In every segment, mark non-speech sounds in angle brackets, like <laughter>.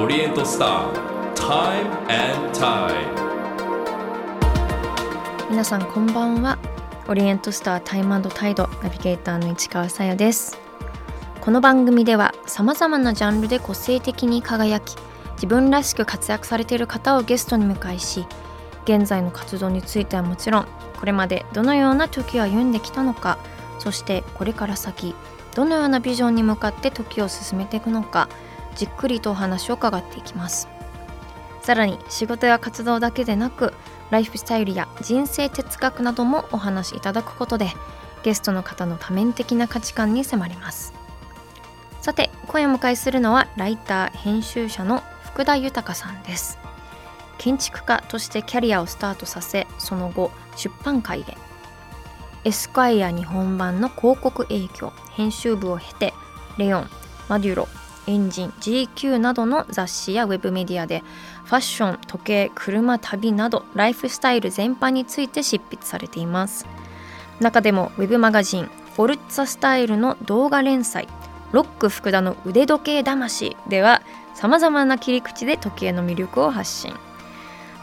オリエントスター Time and Tide 皆さんこんばんは。オリエントスタータイムタイドナビゲーターの市川さやです。この番組ではさまざまなジャンルで個性的に輝き自分らしく活躍されている方をゲストに迎えし現在の活動についてはもちろんこれまでどのような時を歩んできたのかそしてこれから先どのようなビジョンに向かって時を進めていくのかじっくりとお話を伺っていきます。さらに仕事や活動だけでなくライフスタイルや人生哲学などもお話しいただくことでゲストの方の多面的な価値観に迫ります。さて今夜お迎えするのはライター編集者の福田豊さんです。建築家としてキャリアをスタートさせその後出版界へ。エスカイア日本版の広告営業編集部を経てレオンマデュロエンジン GQ などの雑誌やウェブメディアでファッション時計車旅などライフスタイル全般について執筆されています。中でもウェブマガジンフォルッツァスタイルの動画連載ロック福田の腕時計魂ではさまざまな切り口で時計の魅力を発信。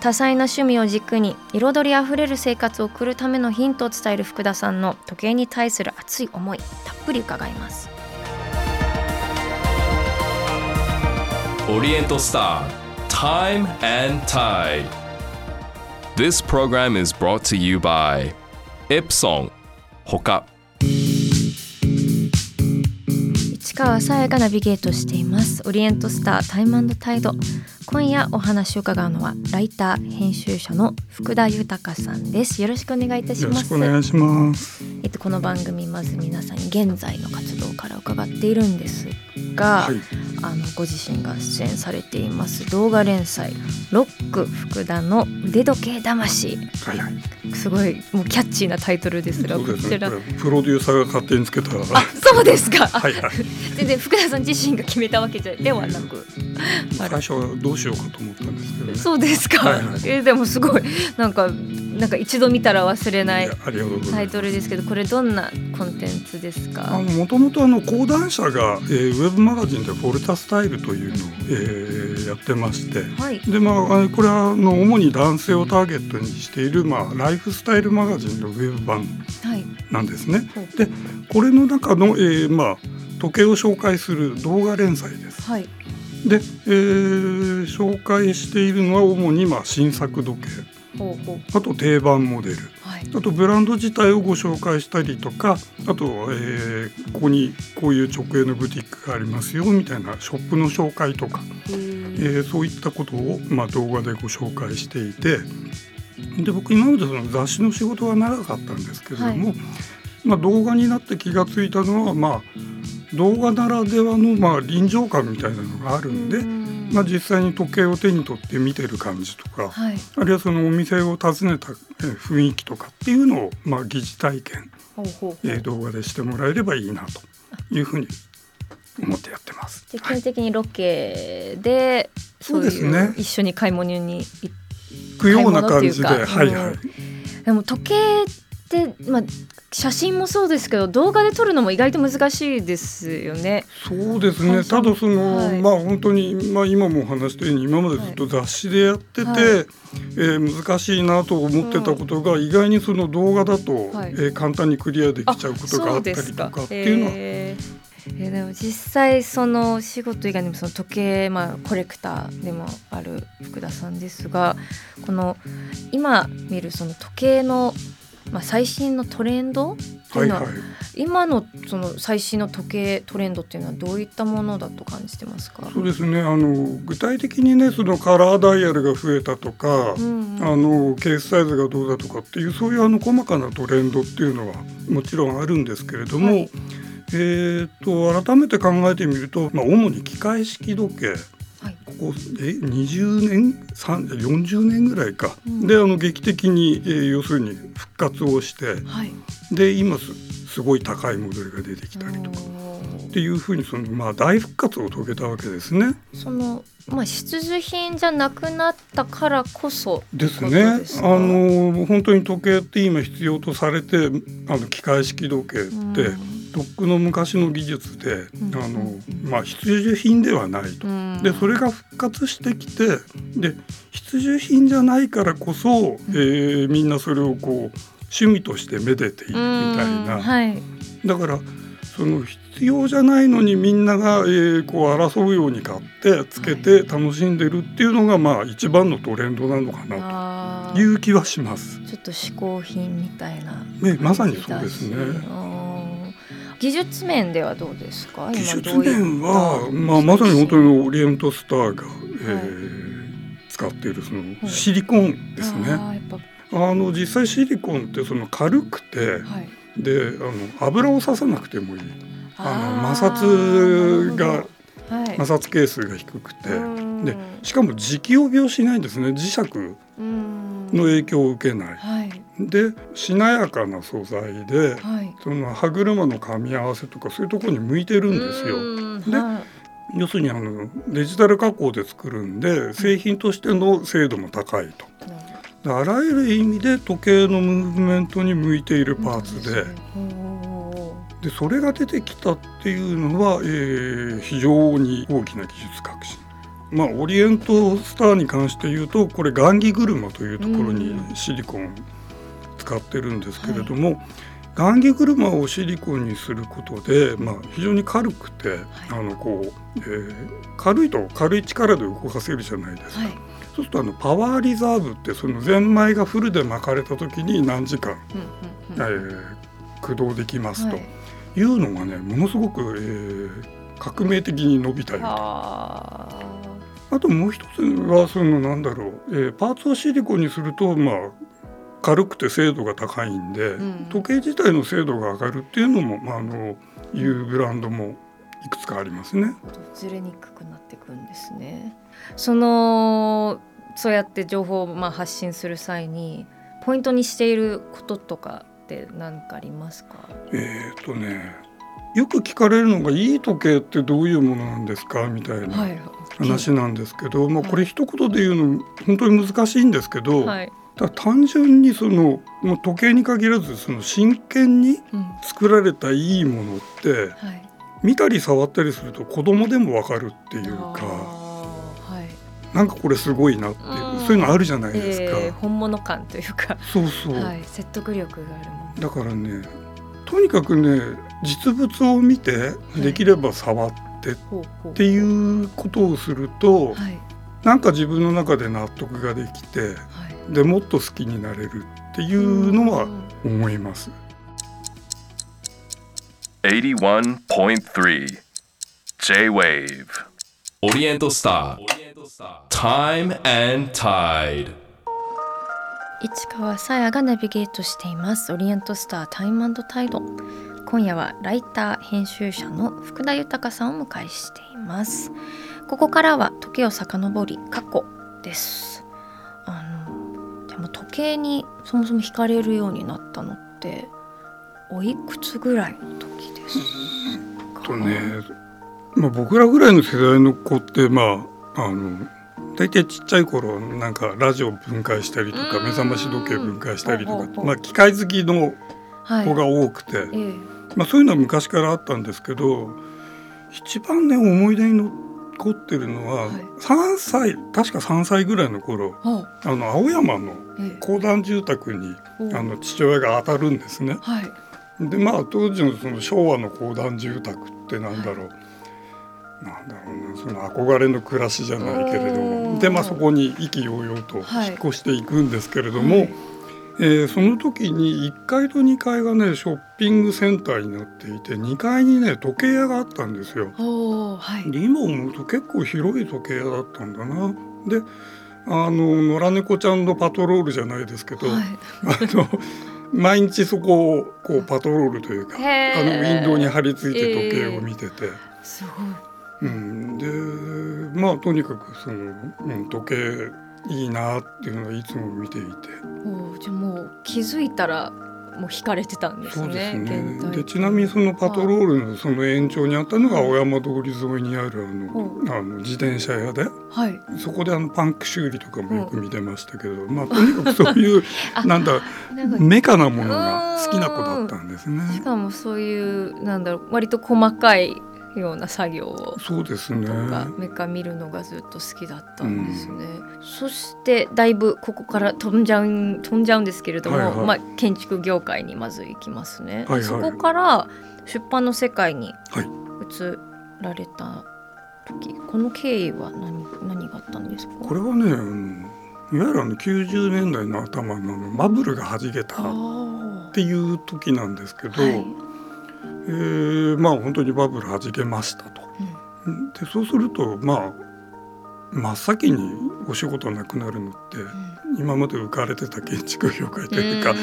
多彩な趣味を軸に彩りあふれる生活を送るためのヒントを伝える福田さんの時計に対する熱い思いたっぷり伺います。オリエントスター Time and Tide This program is brought to you by Epson ほか市川さやがナビゲートしていますオリエントスタータイムタイド今夜お話を伺うのはライター編集者の福田豊さんですよろしくお願いいたしよろますしくお願いします。えっとこの番組まず皆さんに現在の活動から伺っているんですが、はい、あのご自身が出演されています動画連載ロック福田の腕時計魂はい、はい。すごいもうキャッチーなタイトルですがね。こちらプロデューサーが勝手につけた。はあそうですか、い、はい。<laughs> 全然福田さん自身が決めたわけじゃではなくあ最初はどうしようかと思ったんですけどね。そうですか、はいはいえーでもすごいなんかなんか一度見たら忘れないいやありがとうございます。タイトルですけどこれどんなコンテンツですか？あのもともとあの講談社が、えー、ウェブマガジンでフォルタスタイルというのを、えーやってまして。はいでまあ、あこれはあの主に男性をターゲットにしている、まあ、ライフスタイルマガジンのウェブ版はいなんですね。ほうでこれの中の、えーまあ、時計を紹介する動画連載です。はいで、えー紹介しているのは主にまあ新作時計。あと定番モデル。はい。あとブランド自体をご紹介したりとかあと、えーここにこういう直営のブティックがありますよみたいなショップの紹介とか、へえーーそういったことを、まあ、動画でご紹介していて。で僕今までその雑誌の仕事が長かったんですけれども、はまあ、動画になって気がついたのは、まあ、動画ならではの、まあ、臨場感みたいなのがあるんで。うんまあ、実際に時計を手に取って見てる感じとか、はいあるいはそのお店を訪ねたえー雰囲気とかっていうのを、まあ、疑似体験、ほえー動画でしてもらえればいいなというふうに思ってやってます。で基本的にロケでそういうそうですね一緒に買い物に行くような感じで、はいはい。でも時計って、まあ、写真もそうですけど動画で撮るのも意外と難しいですよね。そうですね。はいただその、はい。まあ本当にまあ今もお話したように今までずっと雑誌でやってて、はい。えー難しいなと思ってたことが、意外にその動画だと、はい。えー簡単にクリアできちゃうことがあったりとかっていうのは、えー。えーでも実際その仕事以外にもその時計、まあ、コレクターでもある福田さんですがこの今見るその時計の、まあ、最新のトレンド？っていうのは、はいはい。今のその最新の時計トレンドっていうのはどういったものだと感じてますか？そうですね。あの具体的にねそのカラーダイヤルが増えたとか、うんうん。あのケースサイズがどうだとかっていうそういうあの細かなトレンドっていうのはもちろんあるんですけれども、はい。えー、と改めて考えてみると、まあ、主に機械式時計はい。ここえ20年3 40年ぐらいか、うん。であの劇的に、えー要するに復活をして。はい。で今すすごい高いモデルが出てきたりとか。っていうふうにその、まあ、大復活を遂げたわけですね。そのまあ必需品じゃなくなったからこそですね。あの本当に時計って今必要とされてあの機械式時計って、うん。とっくの昔の技術で、うん。あのまあ、必需品ではないと。うん。でそれが復活してきてで必需品じゃないからこそ、えーみんなそれをこう趣味としてめでているみたいな、うんはい。だからその必要じゃないのにみんなが、えーこう争うように買ってつけて楽しんでるっていうのがまあ一番のトレンドなのかなと。いう気はします。ちょっと嗜好品みたいな。ね、まさにそうですね。うん。技術面ではどうですか？技術面は、まあ、まさに本当にオリエントスターが、えー使っているそのい。シリコンですね。あの実際シリコンってその軽くてはい。であの油を刺さなくてもいい。あの摩擦が摩擦係数が低くて。うん。でしかも磁気を病しないんですね。磁石うん。の影響を受けない。はい。でしなやかな素材ではい。その歯車の噛み合わせとかそういうところに向いてるんですよ。うん。ではい。要するにあのデジタル加工で作るんで製品としての精度も高いと。あらゆる意味で時計のムーブメントに向いているパーツで。でそれが出てきたっていうのは、えー非常に大きな技術革新。まあ、オリエントスターに関して言うとこれ雁木車というところにうんシリコン使ってるんですけれども、雁木車をシリコンにすることで、まあ、非常に軽くて、あのこうえー軽いと軽い力で動かせるじゃないですか。はいそうするとあのパワーリザーブってそのゼンマイがフルで巻かれた時に何時間、うんうんえうんー駆動できますと。はいいうのがねものすごく、えー革命的に伸びたよとああともう一つはそのなんだろう、えーパーツをシリコンにするとまあ軽くて精度が高いんで、うん時計自体の精度が上がるっていうのも、まあ、あのいうブランドもいくつかありますね。ーずれにくくなってくんですね。そのそうやって情報をまあ発信する際にポイントにしていることとかって何かありますか？えー、とねよく聞かれるのが「いい時計ってどういうものなんですか?」みたいなはい。話なんですけど、まあ、これ一言で言うの本当に難しいんですけど、はい。ただ単純にそのもう時計に限らずその真剣にうん。作られたいいものってはい。見たり触ったりすると子供でもわかるっていうかはい。なんかこれすごいなっていううんそういうのあるじゃないですか。えー本物感というか、そうそう、はい、説得力があるもの。だからねとにかくね実物を見ていできれば触ってっ。ていうことをすると、はい。なんか自分の中で納得ができてはい。でもっと好きになれるっていうのはうん思います。81.3 J-Wave Oriental Star. Time and Tide. 市川さやがナビゲートしています。オリエントスタータイムタイド今夜はライター編集者の福田豊さんをお迎えしています。ここからは時を遡り過去です。あのでも時計にそもそも惹かれるようになったのっておいくつぐらいの時ですか？とね、まあ、僕らぐらいの世代の子ってまああの大体ちっちゃい頃なんかラジオ分解したりとかうん。目覚まし時計分解したりとかまあ機械好きのはい。子が多くて、ええ。まあ、そういうのは昔からあったんですけど一番ね思い出に残ってるのははい。3歳確か3歳ぐらいの頃はあの青山のええ。公団住宅におあの父親が当たるんですね。はい。でまあ当時のその昭和の公団住宅ってなんだろう、なんだろうなその憧れの暮らしじゃないけれども。でまあそこに意気揚々とはい。引っ越していくんですけれども、はい。えーその時に1階と2階がねショッピングセンターになっていて2階にね時計屋があったんですよ。はい。で今思うと結構広い時計屋だったんだな。であの野良猫ちゃんのパトロールじゃないですけど、はい。あの毎日そこをこうパトロールというかあのウィンドウに張り付いて時計を見てて、すごいうん、でまあとにかくその、うん、時計いいなっていうのはいつも見ていて。おーじゃあもう気づいたらもう引かれてたんですそうですね。でちなみにそのパトロールのその延長にあったのが青山通り沿いにあるあの,、あの自転車屋で。はい。そこであのパンク修理とかもよく見てましたけど、まあとにかくそういう <laughs> なんだメカなものが好きな子だったんですね。しかもそういうなんだろう割と細かいような作業を。そうですね。とかメカ見るのがずっと好きだったんですね。そしてだいぶここから飛んじゃうん飛んじゃうんですけれども、はいはい。まあ建築業界にまず行きますね。はいはい。そこから出版の世界にはい。移られた時、この経緯は何何があったんですか？これはね、あのいわゆるあの90年代の頭のバブルがはじけたっあていう時なんですけど、ーはいえーまあ本当にバブルはじけましたと。でそうするとまあ真っ先にお仕事なくなるのって、今まで浮かれてた建築業界というか、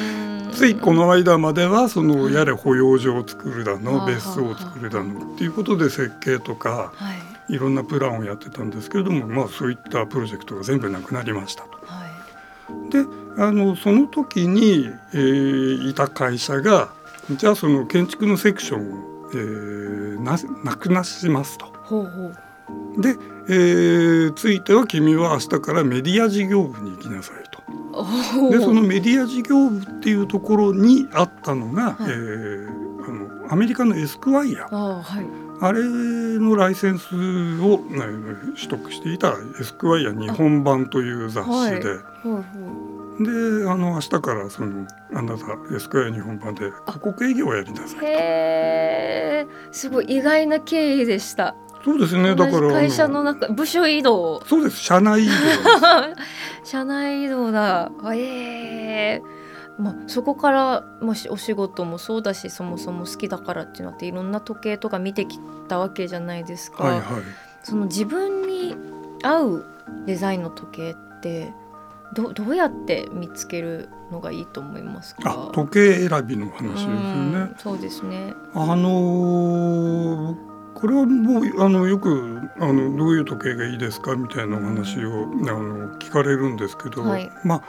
ついこの間まではそのやれ保養所を作るだの、はあ別荘を作るだのっていうことで設計とかはい。いろんなプランをやってたんですけれども、まあ、そういったプロジェクトが全部なくなりましたと。はい。であのその時に、えーいた会社がじゃあその建築のセクションを、えーななくなしますと。ほうほう。で、えーついては君は明日からメディア事業部に行きなさいと。でそのメディア事業部っていうところにあったのが、はい。えーあのアメリカのエスクワイヤあーはい。あれのライセンスを、ね、取得していたエスクワイヤ日本版という雑誌で。ほうほうであの明日からそのあなたエスクワイア日本版で広告営業をやりなさいへえすごい意外な経緯でした。そうですね。だから会社あの中部署移動そう <laughs> です。社内移動社内移動だ。ええまあ、そこからもしお仕事もそうだしそもそも好きだからっていうのっていろんな時計とか見てきたわけじゃないですか、はいはい。その自分に合うデザインの時計ってどどうやって見つけるのがいいと思いますか？あ時計選びの話ですよね。うんそうですね。あのーこれはもうあのよくあのどういう時計がいいですかみたいなお話を、あの聞かれるんですけど、はい。ま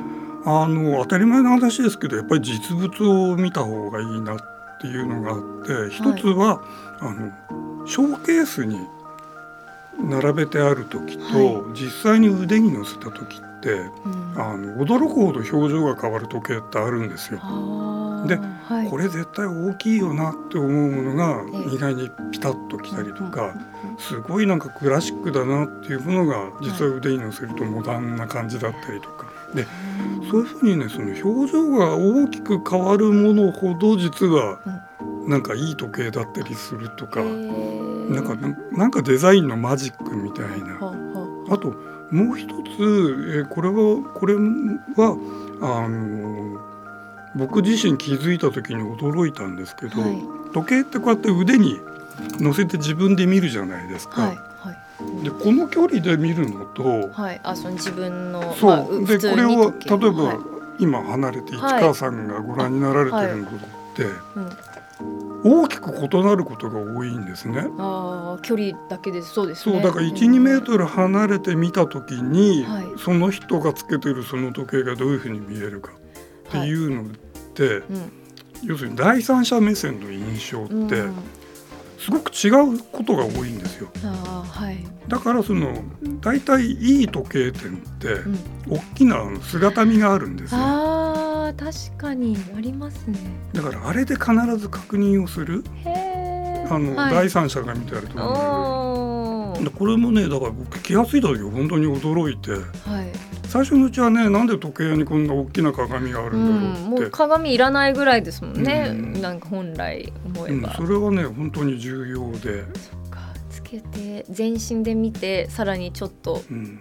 ああの当たり前の話ですけどやっぱり実物を見た方がいいなっていうのがあって一つは、あのショーケースに並べてある時と、は実際に腕に乗せた時ってうん。あの驚くほど表情が変わる時計ってあるんですよ。ではい。これ絶対大きいよなって思うものがええ。意外にピタッときたりとかうんうんうん。すごいなんかクラシックだなっていうものが実は腕に乗せるとモダンな感じだったりとか。でそういうふうにねその表情が大きく変わるものほど実はなんかいい時計だったりするとか。へー。なんかなんかデザインのマジックみたいな。あともう一つ、えーこれはこれはあの僕自身気づいた時に驚いたんですけど、はい。時計ってこうやって腕に乗せて自分で見るじゃないですか。はいはい。でこの距離で見るのと、はい。あその自分のそう、まあうでこれを例えば、はい。今離れて市川さんがご覧になられてるのって、うん大きく異なることが多いんですね。ああ距離だけですそうですね。そうだから12メートル離れて見た時に、はい。その人がつけてるその時計がどういうふうに見えるかっていうのって、うん。要するに第三者目線の印象ってうん。すごく違うことが多いんですよ。ああはい。だからその大体いい時計店ってうん。大きな姿見があるんですよ。あー確かにありますね。だからあれで必ず確認をする。へえあの、はい。第三者が見てると思う。でこれもねだから僕気が付いた時本当に驚いて。はい。最初のうちはねなんで時計屋にこんな大きな鏡があるうんん、だろうって、もう鏡いらないぐらいですもんね、うん。なんか本来思うんえば、それはね本当に重要で、そっか。つけて全身で見てさらにちょっとうん、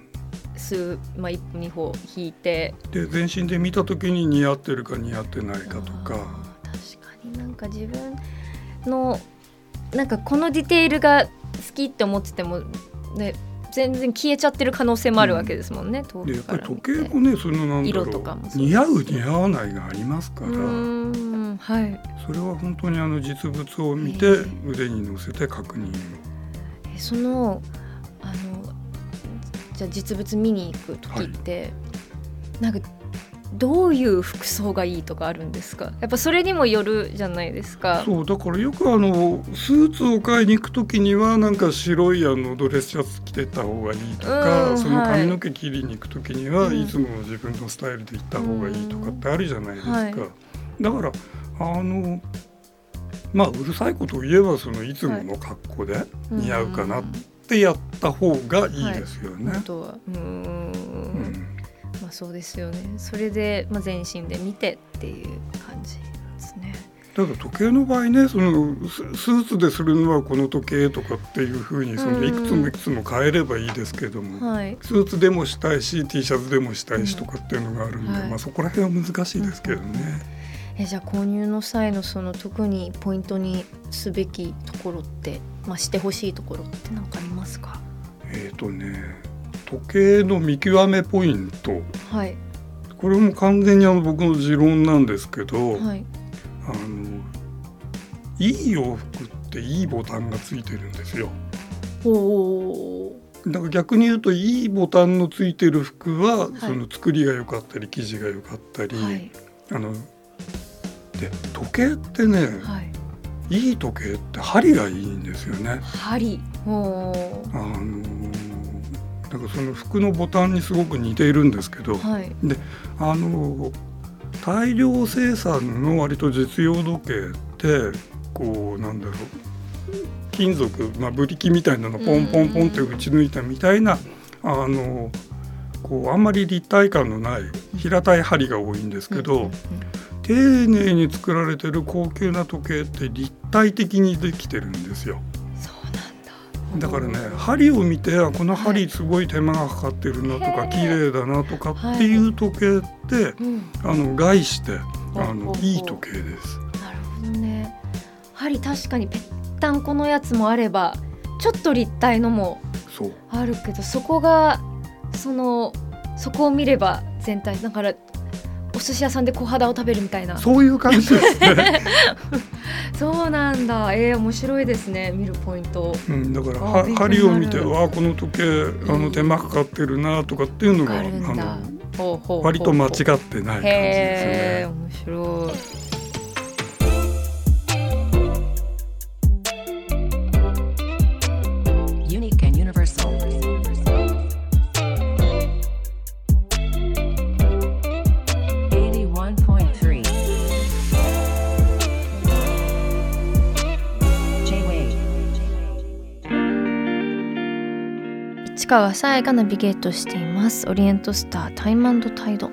数、まあ、一歩二歩引いて。で全身で見た時に似合ってるか似合ってないかとか。確かに。なんか自分のなんかこのディテールが好きって思っててもね全然消えちゃってる可能性もあるわけですもんね、遠でやっぱり時計もねそのなんだ色ろうう似合う似合わないがありますから。うーんはい。それは本当にあの実物を見て腕に乗せて確認を。えそのあのじゃあ実物見に行く時って、なんかどういう服装がいいとかあるんですか？やっぱそれにもよるじゃないですか。そうだからよくあのスーツを買いに行く時にはなんか白いあのドレスシャツ着てった方がいいとか、うんそのはい髪の毛切りに行く時には、うん。いつもの自分のスタイルで行った方がいいとかってあるじゃないですか。はい。だからあのまあうるさいことを言えばそのいつもの格好で似合うかなってやった方がいいですよね。本当は。うーん。うん。まあそうですよね。それで、まあ、全身で見てっていう感じですね。ただ時計の場合ねそのススーツでするのはこの時計とかっていうふうにそのうん。いくつもいくつも変えればいいですけども、はい。スーツでもしたいし T シャツでもしたいしとかっていうのがあるんで、はいまあ、そこら辺は難しいですけどね。えじゃあ購入の際のその特にポイントにすべきところって、まあ、してほしいところって何かありますか？えっ、とね時計の見極めポイント。はい。これも完全にあの僕の持論なんですけど、はい。あのいい洋服っていいボタンがついてるんですよ。おおだから逆に言うといいボタンのついてる服は、い。その作りが良かったり生地が良かったり、はい。あので時計ってね、はいいい時計って針がいいんですよね。針。おーあのーだからその服のボタンにすごく似ているんですけど、はい。あのー大量生産の割と実用時計ってこうなんだろう金属、まあ、ブリキみたいなのポンポンポンって打ち抜いたみたいなあのーこうあんまり立体感のない平たい針が多いんですけど、うんうんうん丁寧に作られてる高級な時計って立体的にできてるんですよ。そうなんだ。だからね針を見てあこの針すごい手間がかかってるなとか綺麗だなとかっていう時計ってうん。あの概してあのいい時計です。なるほどね。針確かにぺったんこのやつもあればちょっと立体のもあるけどそこがそのそこを見れば全体だからお寿司屋さんで小肌を食べるみたいな。そういう感じですね。<laughs> そうなんだ。えー、面白いですね。見るポイント。うん、だからあは針を見てわあこの時計あの手間かかってるなとかっていうのが割と間違ってない感じですね。面白い川さやがナビゲートしています。オリエントスタータイムタイド。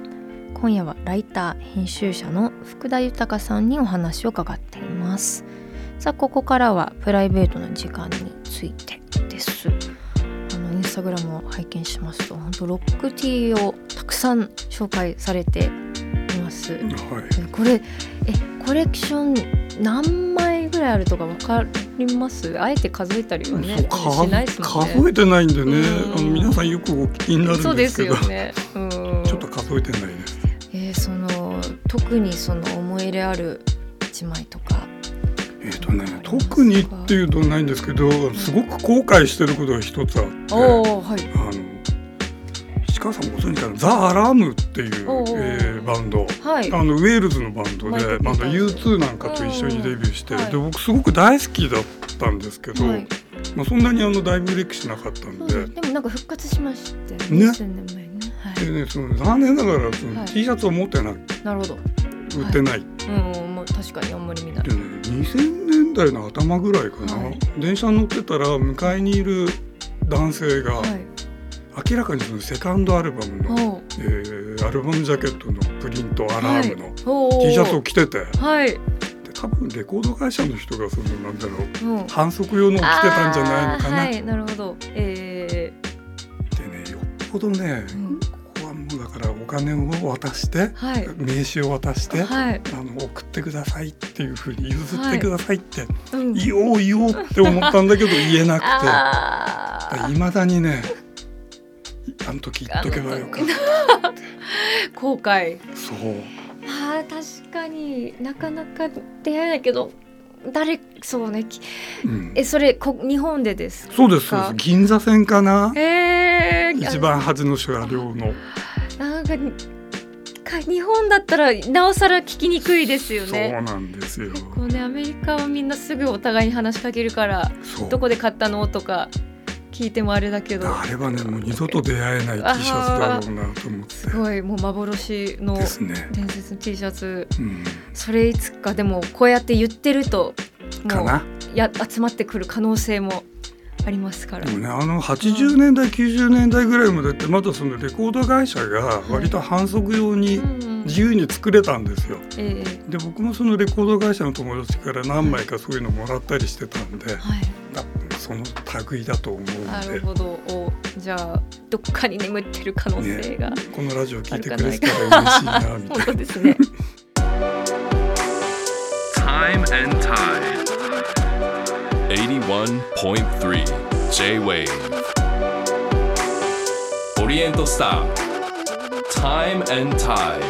今夜はライター編集者の福田豊さんにお話を伺っています。さあここからはプライベートの時間についてです。あのインスタグラムを拝見しますと本当ロックティーをたくさん紹介されてはい。えこれえコレクション何枚ぐらいあるとかわかります？あえて数えたりはねしないですもんね。数えてないんでね。うん。あの皆さんよくお聞きになるんですすでけどよね。うん、ちょっと数えてないです。えーその特にその思い入れある一枚とか。えっ、とね特にっていうとないんですけどすごく後悔してることが一つあって。はい。あの石川さんご存知かなザ・アラームっていう、おーえーバンドはい。あのウェールズのバンドマイクでバンドピーターズ U2 なんかと一緒にデビューして、うんはいで僕すごく大好きだったんですけど、はい。まあ、そんなにあの大ブレイクしなかったんで。でもなんか復活しましたよね。ね数年前にね。はでね、その残念ながらそのはい T シャツを持ってない、い。なるほど。売ってない、うん、もう確かにあんまり見ないで。ね2000年代の頭ぐらいかな、はい電車に乗ってたら向かいにいる男性が、はい。明らかにそのセカンドアルバムの、えーアルバムジャケットのプリントアラームのお T シャツを着てて、ではい。多分レコード会社の人がそのなんだろううん。反則用のを着てたんじゃないのかな、はい、なるほど。えでねよっぽどね、ー、うん、ここはもうだからお金を渡して、はい。名刺を渡して、はい。あの送ってくださいっていうふうに譲ってくださいってうん。言おう言おうって思ったんだけど言えなくあていまだにねあの時言っとけばよかった <laughs> 後悔。そう。あー確かになかなか出会えないけど誰そうね。きうん。えそれこ日本でですか？そうです。そうです銀座線かな？えー、一番端の車両の。なんかか日本だったらなおさら聞きにくいですよね。そうなんですよ。こうねアメリカはみんなすぐお互いに話しかけるからどこで買ったの？とか聞いてもあれだけど。あれはねもう二度と出会えない T シャツだろうなと思って。すごいもう幻の伝説の T シャツ。うん、それいつかでもこうやって言ってるともうや集まってくる可能性もありますから。でもねあの80年代90年代ぐらいまでってまだそのレコード会社が割と反則用にうん自由に作れたんですよ。ええ。で僕もそのレコード会社の友達から何枚かそういうのもらったりしてたんで、はい。その類だと思うなるので。ほど。おじゃあどっかに眠ってる可能性が、このラジオ聞いてくれてたら嬉しいなみた本いな。当ですね。<laughs> Time and Tide 81.3 J-Wave オリエントスター Time and Tide.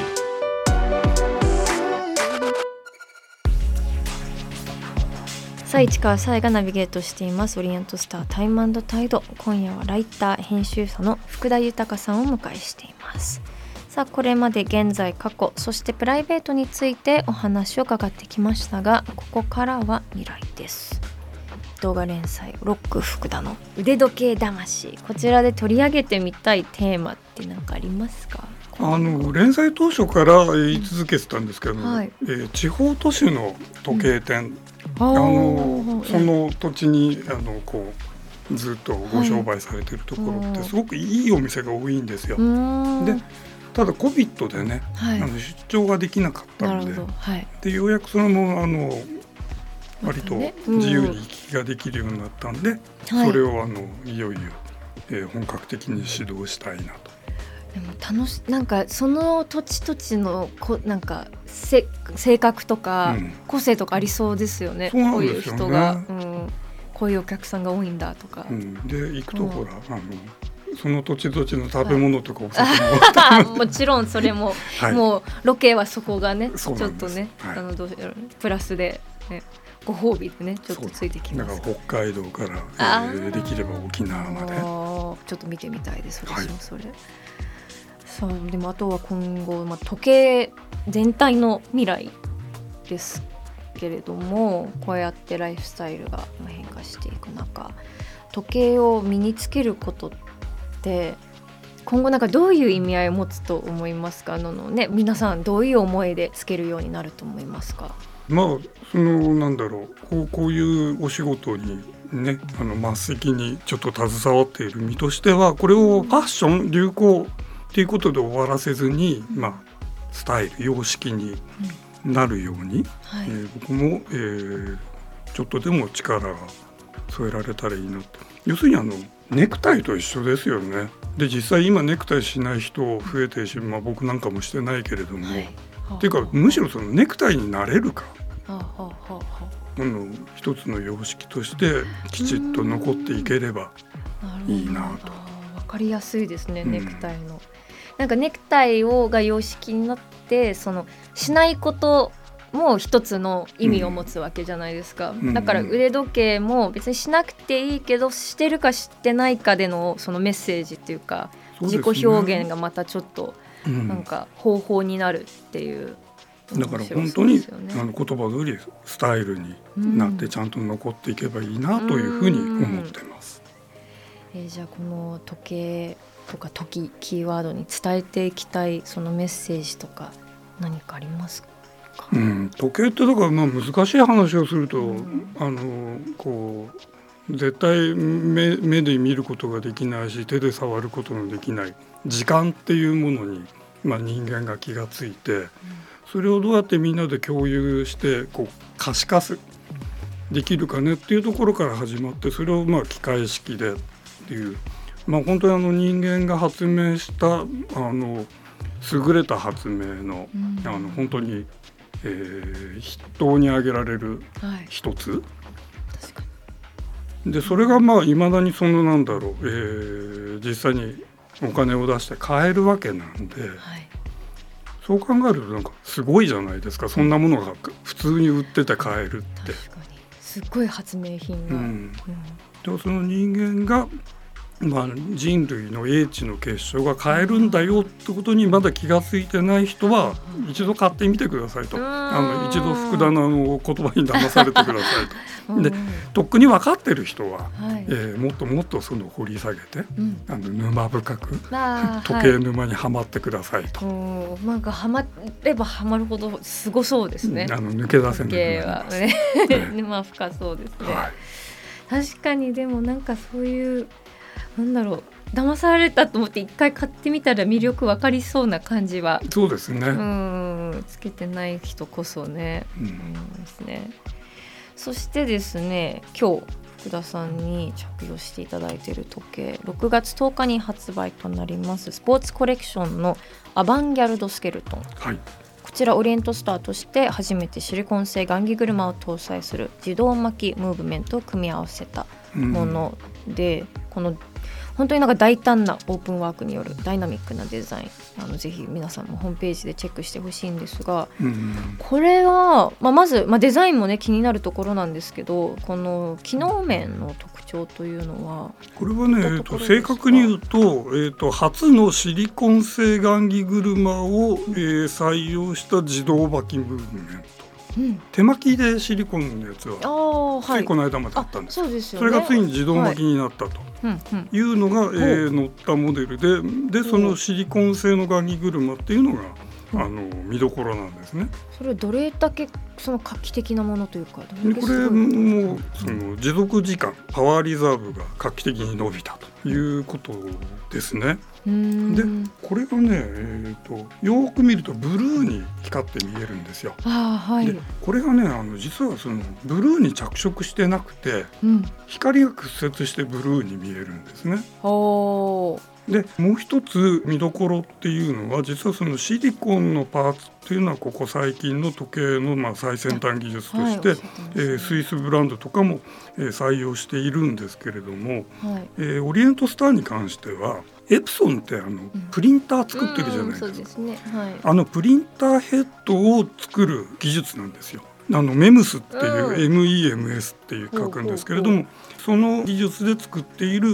さあ市川さえがナビゲートしています。オリエントスタータイムタイド今夜はライター編集者の福田豊さんをお迎えしています。さあこれまで現在過去そしてプライベートについてお話を伺ってきましたがここからは未来です。動画連載ロック福田の。腕時計魂。こちらで取り上げてみたいテーマって何かありますか？あの連載当初から言い続けてたんですけど、はい。えー地方都市の時計店、ああのーその土地にあのこうずっとご商売されてるところはい。ってすごくいいお店が多いんですよ。うーん。でただ COVID でね、はい。あの出張ができなかったなんるでほど。はい。でようやくそれもあの割と自由に行き来ができるようになったんで、はい。それをあのいよいよ、えー本格的に指導したいなと。でも楽しなんかその土地土地のこなんかせ性格とか、うん。個性とかありそうですよね。そうなんこういう人が、うん、こういうお客さんが多いんだとか、うん、で行くとほら、あのその土地土地の食べ物とかお酒も、<laughs> もちろんそれも、<laughs> はい、もうロケはそこがねちょっとね、はい。あのどうプラスで、ね、ご褒美でねちょっとついてきだからます北海道から、えーできれば沖縄まで。ちょっと見てみたいですはい。私もそれ、そうでもあとは今後、まあ、時計全体の未来ですけれどもこうやってライフスタイルが変化していく中時計を身につけることって今後なんかどういう意味合いを持つと思いますか？あのね皆さんどういう思いでつけるようになると思いますか？まあそのなんだろうこうこういうお仕事にねあの末席にちょっと携わっている身としてはこれをファッション流行っていうことで終わらせずに、まあスタイル様式になるように、はい、えー僕も、えーちょっとでも力が添えられたらいいなって要するにあのネクタイと一緒ですよね。で実際今ネクタイしない人増えてるし、まあ、僕なんかもしてないけれども、はいっていうかむしろそのネクタイになれるか。の一つの様式としてきちっと残っていければいいなと。わかりやすいですね、うん。ネクタイの。なんかネクタイをが様式になってそのしないことも一つの意味を持つわけじゃないですか、ん。だから腕時計も別にしなくていいけどしてるかしてないかでのそのメッセージっていうか自己表現がまたちょっとうんなんか方法になるっていう、だから本当に、ねあの言葉通りスタイルになってちゃんと残っていけばいいなというふうに思ってます。えーじゃあこの時計とか時キーワードに伝えていきたいそのメッセージとか何かありますか、うん、時計ってだからまあ難しい話をすると、うん。あのこう絶対目目で見ることができないし手で触ることのできない時間っていうものに、まあ、人間が気がついてそれをどうやってみんなで共有してこう可視化すできるかねっていうところから始まってそれをまあ機械式でっていう、まあ、本当にあの人間が発明したあの優れた発明のうん。あの本当に、えー筆頭に挙げられるはい。一つ。確かでそれがまあいまだにそのなんだろう、えー実際にお金を出して買えるわけなんでにはい。そう考えるとなんかすごいじゃないですか。そんなものが普通に売ってて買えるって。確かに。すっごい発明品が、ううん。ん、でその人間がまあ、人類の英知の結晶が変えるんだよってことにまだ気が付いてない人は一度買ってみてくださいと。うん。あの一度福田の言葉に騙されてくださいと。でうんとっくに分かってる人は、はい。えーもっともっとその掘り下げてうん。あの沼深く時計沼にはまってくださいと。はいうんなんかハマればハマるほどすごそうですね。あの抜け出せなくな時計ります。はね。え。<laughs> 沼深そうですね。はい。確かにでもなんかそういうなんだろう騙されたと思って一回買ってみたら魅力分かりそうな感じはそうですね。うんつけてない人こそねうん思いますね。そしてですね今日福田さんに着用していただいている時計6月10日に発売となりますスポーツコレクションのアバンギャルドスケルトンはい。こちらオリエントスターとして初めてシリコン製雁木車を搭載する自動巻きムーブメントを組み合わせたうんもので、この本当になんか大胆なオープンワークによるダイナミックなデザイン。あのぜひ皆さんもホームページでチェックしてほしいんですがうんこれは、まあ、まず、まあ、デザインもね気になるところなんですけどこの機能面の特徴というのはこれはね、えっと、正確に言うと,、えっと初のシリコン製雁木車を、えー採用した自動巻きムーブメントうん、手巻きでシリコンのやつあは、つい。いこの間までああったんですそうですよね。それがついに自動巻きになったと。い。うのが、えー乗ったモデルででそのシリコン製の雁木車っていうのが、あの見どころなんですね。それはどれだけその画期的なものというかこれもその持続時間パワーリザーブが画期的に伸びたということですね。でこれがね、えー、とよーく見るとブルーに光って見えるんですよ。はいでこれがねあの実はそのブルーに着色してなくてうん光が屈折してブルーに見えるんですね。おーでもう一つ見どころっていうのは実はそのシリコンのパーツっていうのはここ最近の時計のまあ最先端技術として、はいえースイスブランドとかも、えー採用しているんですけれども、はい。えーオリエントスターに関してはエプソンってあのプリンター作ってるじゃないですか。うんそうですね。はい。あのプリンターヘッドを作る技術なんですよ。あのメムスっていう、うん。MEMS っていう書くんですけれども、その技術で作っている、え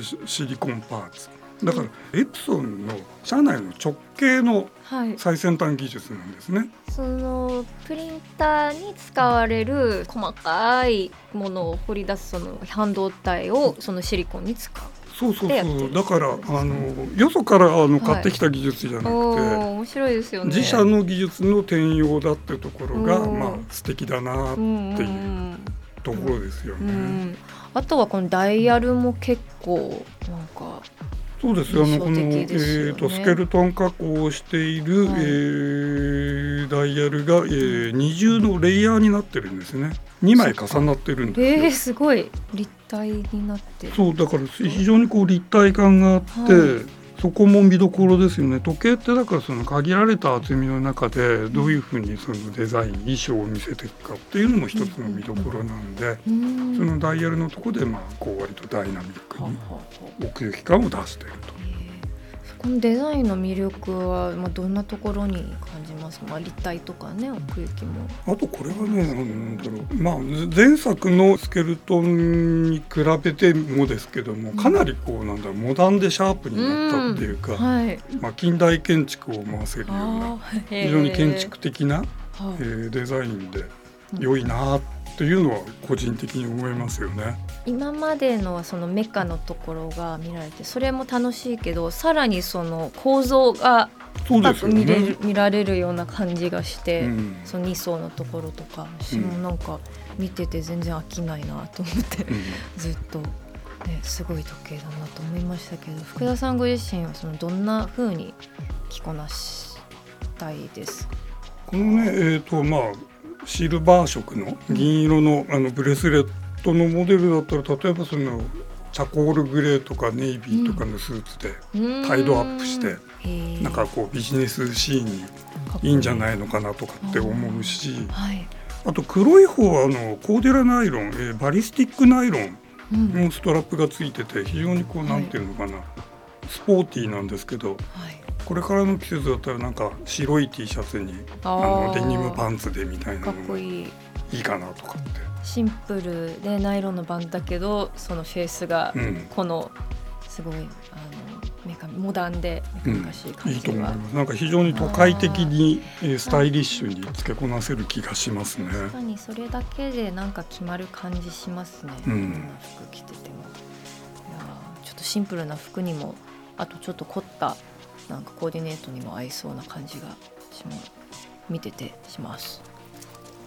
ーシシリコンパーツだから、エプソンの社内の直径のはい最先端技術なんですね。そのプリンターに使われる細かいものを掘り出すその半導体をそのシリコンに使う。そうそうそうだからあのよそからあの買ってきた技術じゃなくて、おお面白いですよね。自社の技術の転用だってところが、うんまあ素敵だなってうんうんういうんところですようね。んあとはこのダイヤルも結構なんかそうですよ。あのこの、えー、とスケルトン加工をしている、はい。えーダイヤルが、えー二重のレイヤーになってるんですね。2枚重なってるんですよ。えー、すごい。立体になってる。そうだから非常にこう立体感があって、はいそこも見どころですよね。時計ってだからその限られた厚みの中でどういうふうにそのデザイン衣装を見せていくかっていうのも一つの見どころなんで、そのダイヤルのところでまあこう割とダイナミックに奥行き感を出していると。このデザインの魅力は、まあ、どんなところに感じます？か、まあ、立体とかね奥行きも。あとこれはねなんだろう。まあ前作のスケルトンに比べてもですけどもかなりこうなんだろうモダンでシャープになったっていうか、はい、まあ、近代建築を思わせるような非常に建築的な、はい。えーデザインで良いなっていうのは個人的に思いますよね。今までのはそのメカのところが見られてそれも楽しいけどさらにその構造が深く見れる、。見られるような感じがして、うんその2層のところとか私もなんか見てて全然飽きないなと思って、うんずっと、ね、すごい時計だなと思いましたけど福田さんご自身はそのどんな風に着こなしたいですか？このねえーとまあシルバー色の銀色のあのブレスレットのモデルだったら例えばそのチャコールグレーとかネイビーとかのスーツでタイドアップしてなんかこうビジネスシーンにいい。んじゃないいのかなとかって思うしはい、あと黒い方はあのコーデラナイロン、えーバリスティックナイロンうん。はいのストラップがついてて非常にこうなんていうのかなスポーティーなんですけどこれからの季節だったらなんか白い T シャツにあのデニムパンツでみたいなかっこいい。いいかなとかって。シンプルでナイロンのバンドだけどそのフェイスがうん。このすごいあのメカモダンでメカメカしい感いいと思います。なんか非常に都会的にえースタイリッシュにつけこなせる気がしますね。確かにそれだけでなんか決まる感じしますね、うん。どな服着てても。いやーちょっとシンプルな服にもあとちょっと凝ったなんかコーディネートにも合いそうな感じがしも見ててします。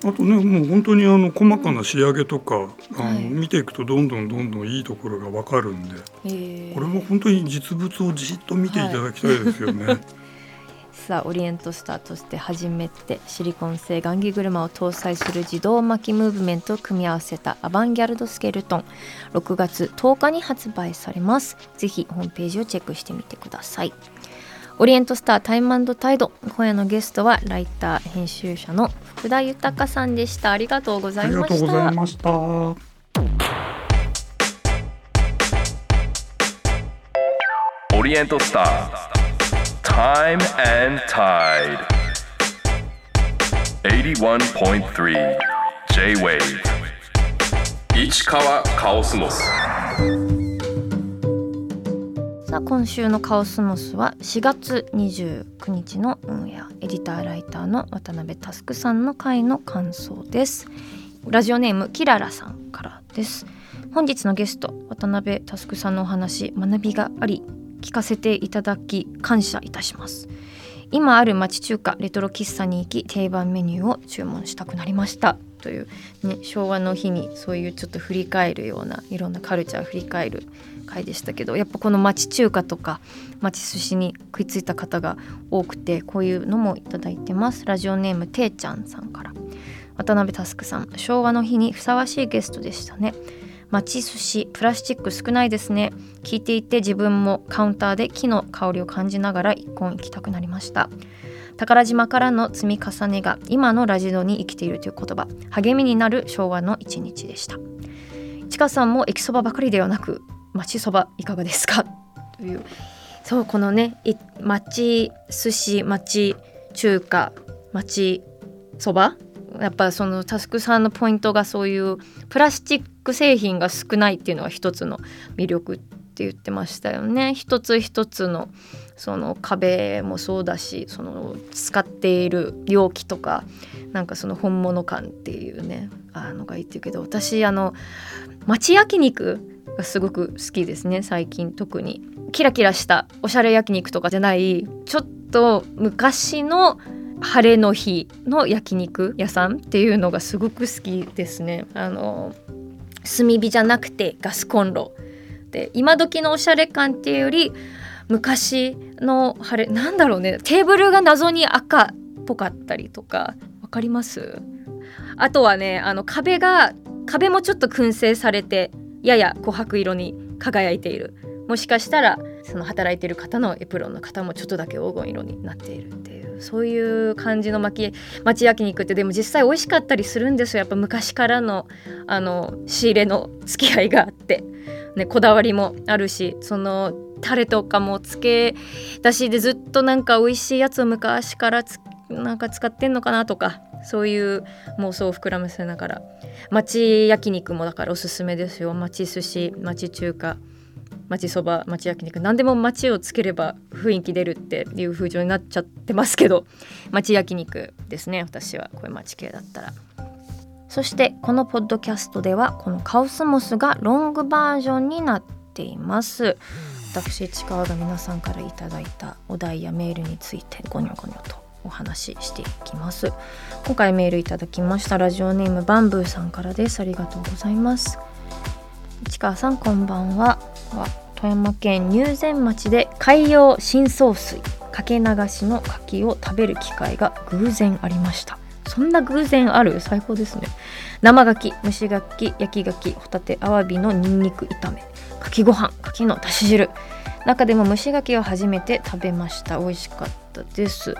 あとねもう本当にあの細かな仕上げとか、あのはい見ていくとどんどんどんどんいいところがわかるんで、えー。これも本当に実物をじっと見ていただきたいですよね。<laughs> さあオリエントスターとして初めてシリコン製雁木車を搭載する自動巻きムーブメントを組み合わせたアバンギャルドスケルトン。6月10日に発売されます。ぜひホームページをチェックしてみてくださいオリエントスタータイムタイド。今夜のゲストはライター編集者の福田豊さんでした。ありがとうござありがいましとうございたました。オリエントスター Time and Tide 81.3 J-Wave 市川カオスモス今週のカオスモスは4月29日の運営エディターライターの渡辺佑さんの回の感想です。ラジオネームキララさんからです。本日のゲスト渡辺佑さんのお話学びがあり聞かせていただき感謝いたします。今ある町中華レトロ喫茶に行き定番メニューを注文したくなりました。という、ね、昭和の日にそういうちょっと振り返るようないろんなカルチャー振り返る回でしたけどやっぱこの町中華とか町寿司に食いついた方が多くてこういうのもいただいてます。ラジオネームていちゃんさんから。渡辺佑さん昭和の日にふさわしいゲストでしたね。町寿司プラスチック少ないですね。聞いていて自分もカウンターで木の香りを感じながら一本行きたくなりました。宝島からの積み重ねが今のラジドに生きているという言葉。励みになる昭和の一日でした。ちかさんも駅そばばかりではなく町そばいかがですか？という。そうこのね町寿司町中華町そば。やっぱそのタスクさんのポイントがそういうプラスチックク製品が少ないっていうのが一つの魅力って言ってましたよね。一つ一つのその壁もそうだしその使っている容器とかなんかその本物感っていうねあのがいいっていうけど私あの町焼肉がすごく好きですね最近特に。キラキラしたおしゃれ焼肉とかじゃないちょっと昔の晴れの日の焼肉屋さんっていうのがすごく好きですね。あの炭火じゃなくてガスコンロ。で今時のおしゃれ感っていうより昔の晴れなんだろうね。テーブルが謎に赤っぽかったりとか。わかります？あとはねあの壁が壁もちょっと燻製されてやや琥珀色に輝いている。もしかしたらその働いてる方のエプロンの方もちょっとだけ黄金色になっているっていうそういう感じの巻き町焼肉ってでも実際美味しかったりするんですよ。やっぱ昔からのあの仕入れの付き合いがあって、ね、こだわりもあるしそのタレとかもつけ出しでずっとなんか美味しいやつを昔からつなんか使ってんのかなとかそういう妄想を膨らませながら。町焼肉もだからおすすめですよ。町寿司町中華。町そば町焼肉何でも町をつければ雰囲気出るっていう風潮になっちゃってますけど町焼肉ですね私はこういう町系だったら。そしてこのポッドキャストではこのカオスモスがロングバージョンになっています。私市川が皆さんからいただいたお題やメールについてゴニョゴニョとお話ししていきます。今回メールいただきましたラジオネームバンブーさんからです。ありがとうございます。市川さんこんばんは。富山県入善町で海洋深層水かけ流しの柿を食べる機会が偶然ありました。そんな偶然ある？最高ですね。生牡蠣蒸し牡蠣焼き牡蠣ホタテアワビのニンニク炒め。牡蠣ご飯牡蠣のだし汁。中でも蒸し牡蠣を初めて食べました。美味しかったです。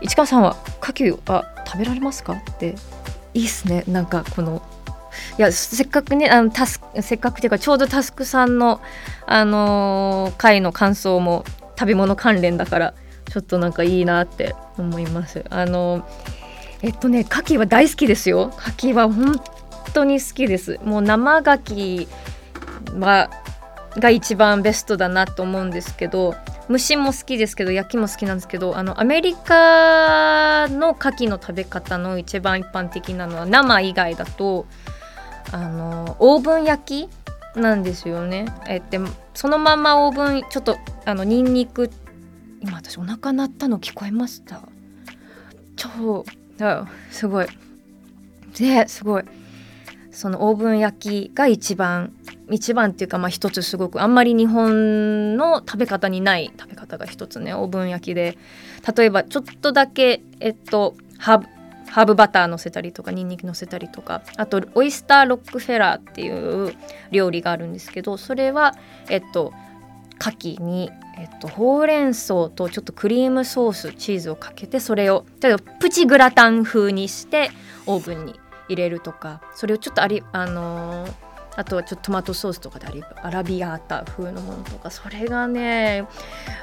市川さんは牡蠣は食べられますか？って。いいっすね。なんかこのいやせっかくねあのタスせっかくっていうかちょうどタスクさんのあのー回の感想も食べ物関連だからちょっとなんかいいなって思います。あのえっとね牡蠣は大好きですよ。牡蠣は本当に好きです。もう生牡蠣はが一番ベストだなと思うんですけど蒸しも好きですけど焼きも好きなんですけどあのアメリカの牡蠣の食べ方の一番一般的なのは生以外だとあのオーブン焼きなんですよね。えってそのままオーブンちょっとあのニンニク今私お腹鳴ったの聞こえました？超あすごい。ですごい。そのオーブン焼きが一番一番っていうかまあ一つすごくあんまり日本の食べ方にない食べ方が一つねオーブン焼きで。例えばちょっとだけえっとハハーブバター乗せたりとかニンニク乗せたりとかあとオイスターロックフェラーっていう料理があるんですけどそれはえっと牡蠣に、えっと、ほうれん草とちょっとクリームソースチーズをかけてそれを例えばプチグラタン風にしてオーブンに入れるとかそれをちょっとありあのーあとはちょっとトマトソースとかでありアラビアータ風のものとかそれがね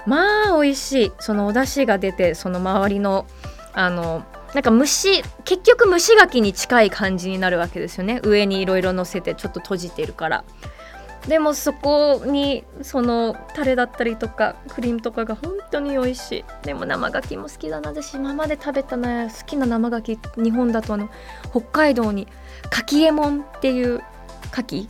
まあ美味しい。そのお出汁が出てその周りのあのなんか蒸し結局蒸し柿に近い感じになるわけですよね。上にいろいろ乗せてちょっと閉じてるから。でもそこにそのタレだったりとかクリームとかが本当に美味しい。でも生牡蠣も好きだな。私今まで食べたね好きな生牡蠣日本だとあの北海道にかきえもんっていう牡蠣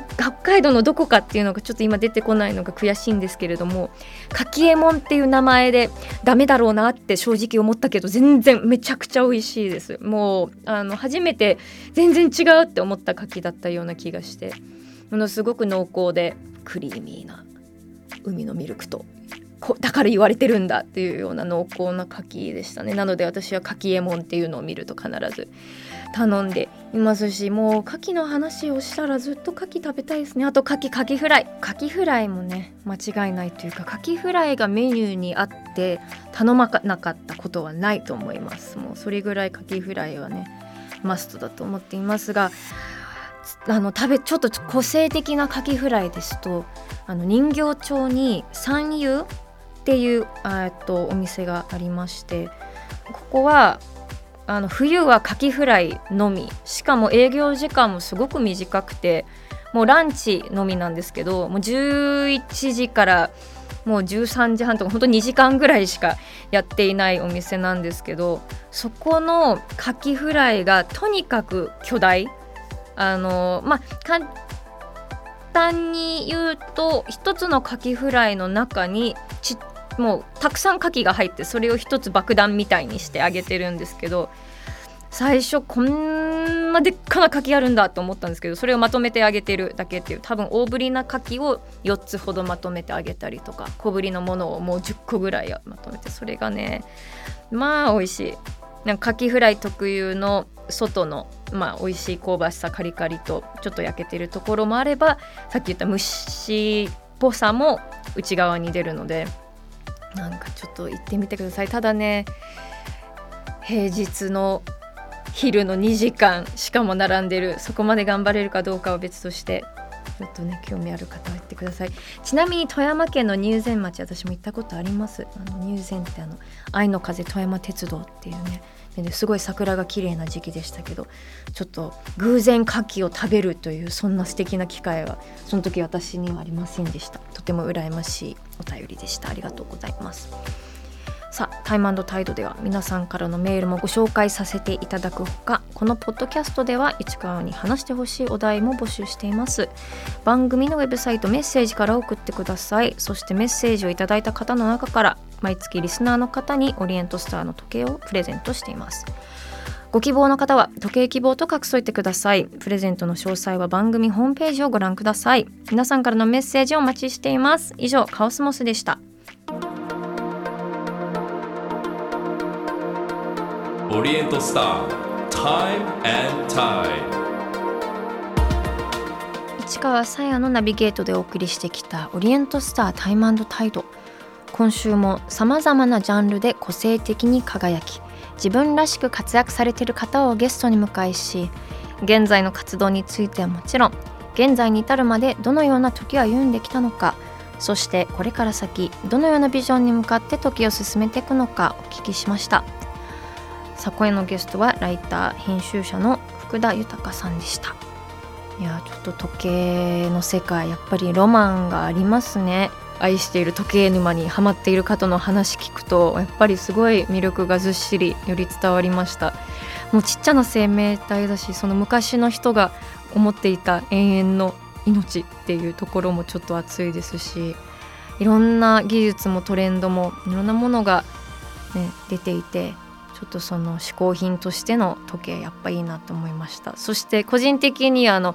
北海道のどこかっていうのがちょっと今出てこないのが悔しいんですけれどもかきえもんっていう名前でダメだろうなって正直思ったけど全然めちゃくちゃ美味しいです。もうあの初めて全然違うって思った牡蠣だったような気がしてものすごく濃厚でクリーミーな海のミルクとこだから言われてるんだっていうような濃厚な牡蠣でしたね。なので私は牡蠣えもんっていうのを見ると必ず頼んでいますしもう牡蠣の話をしたらずっと牡蠣食べたいですね。あと牡蠣牡蠣フライ。牡蠣フライもね間違いないというか牡蠣フライがメニューにあって頼まなかったことはないと思います。もうそれぐらい牡蠣フライはねマストだと思っていますがあの食べちょっと個性的な牡蠣フライですとあの人形町に三遊っていうあえっとお店がありましてここはあの冬はカキフライのみ。しかも営業時間もすごく短くてもうランチのみなんですけどもう11時からもう13時半とか本当2時間ぐらいしかやっていないお店なんですけどそこのカキフライがとにかく巨大。あのまあ簡単に言うと一つのカキフライの中にちっもうたくさん牡蠣が入ってそれを一つ爆弾みたいにしてあげてるんですけど最初こんなでっかな牡蠣あるんだと思ったんですけどそれをまとめてあげてるだけっていう多分大ぶりな牡蠣を4つほどまとめてあげたりとか小ぶりのものをもう10個ぐらいまとめてそれがねまあ美味しいなんか牡蠣フライ特有の外のまあ美味しい香ばしさカリカリとちょっと焼けてるところもあればさっき言った蒸しっぽさも内側に出るのでなんかちょっと行ってみてください。ただね平日の昼の2時間しかも並んでる。そこまで頑張れるかどうかは別としてちょっとね興味ある方は行ってください。ちなみに富山県の入善町私も行ったことあります。あの入善ってあの愛の風富山鉄道っていうねですごい桜が綺麗な時期でしたけどちょっと偶然牡蠣を食べるというそんな素敵な機会はその時私にはありませんでした。とても羨ましいお便りでした。ありがとうございます。さあタイムタイドでは皆さんからのメールもご紹介させていただくほかこのポッドキャストでは市川に話してほしいお題も募集しています。番組のウェブサイトメッセージから送ってください。そしてメッセージをいただいた方の中から毎月リスナーの方にオリエントスターの時計をプレゼントしています。ご希望の方は時計希望と書き添えてください。プレゼントの詳細は番組ホームページをご覧ください。皆さんからのメッセージをお待ちしています。以上カオスモスでした。オリエントスター Time and Tide 市川さやのナビゲートでお送りしてきたオリエントスタータイムタイド今週もさまざまなジャンルで個性的に輝き自分らしく活躍されている方をゲストに迎えし現在の活動についてはもちろん現在に至るまでどのような時を歩んできたのかそしてこれから先どのようなビジョンに向かって時を進めていくのかお聞きしました。さあ今夜のゲストはライター編集者の福田豊さんでした、いやちょっと時計の世界やっぱりロマンがありますね。愛している時計沼にハマっている方の話聞くとやっぱりすごい魅力がずっしりより伝わりました。もうちっちゃな生命体だしその昔の人が思っていた永遠の命っていうところもちょっと熱いですしいろんな技術もトレンドもいろんなものが、ね、出ていてちょっとその嗜好品としての時計やっぱいいなと思いました。そして個人的にあの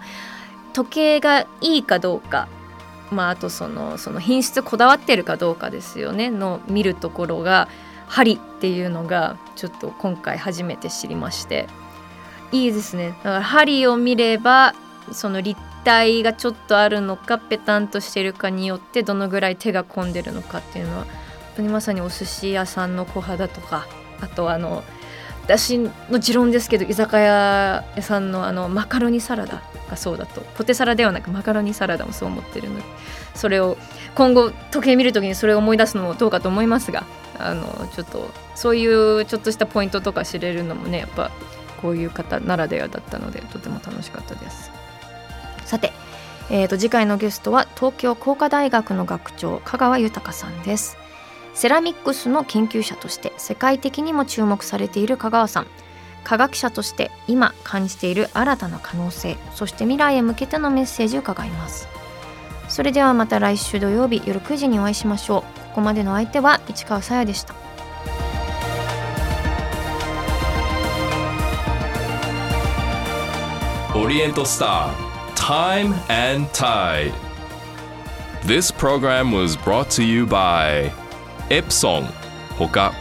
時計がいいかどうかまああとそのその品質こだわってるかどうかですよね。の見るところが針っていうのがちょっと今回初めて知りまして。いいですね。だから針を見ればその立体がちょっとあるのかペタンとしてるかによってどのぐらい手が込んでるのかっていうのは本当にまさにお寿司屋さんの小肌とかあとあの私の持論ですけど居酒屋さんのあのマカロニサラダがそうだとポテサラではなくマカロニサラダもそう思ってるのでそれを今後時計見る時にそれを思い出すのもどうかと思いますがあのちょっとそういうちょっとしたポイントとか知れるのもねやっぱこういう方ならではだったのでとても楽しかったです。さて、えー、と次回のゲストは東京工科大学の学長香川豊さんです。セラミックスの研究者として世界的にも注目されている香川さん。科学者として今感じている新たな可能性そして未来へ向けてのメッセージを伺います。それではまた来週土曜日夜9時にお会いしましょう。ここまでの相手は市川さやでした。オリエントスター Time and Tide. This program was brought to you by エプソン。ほか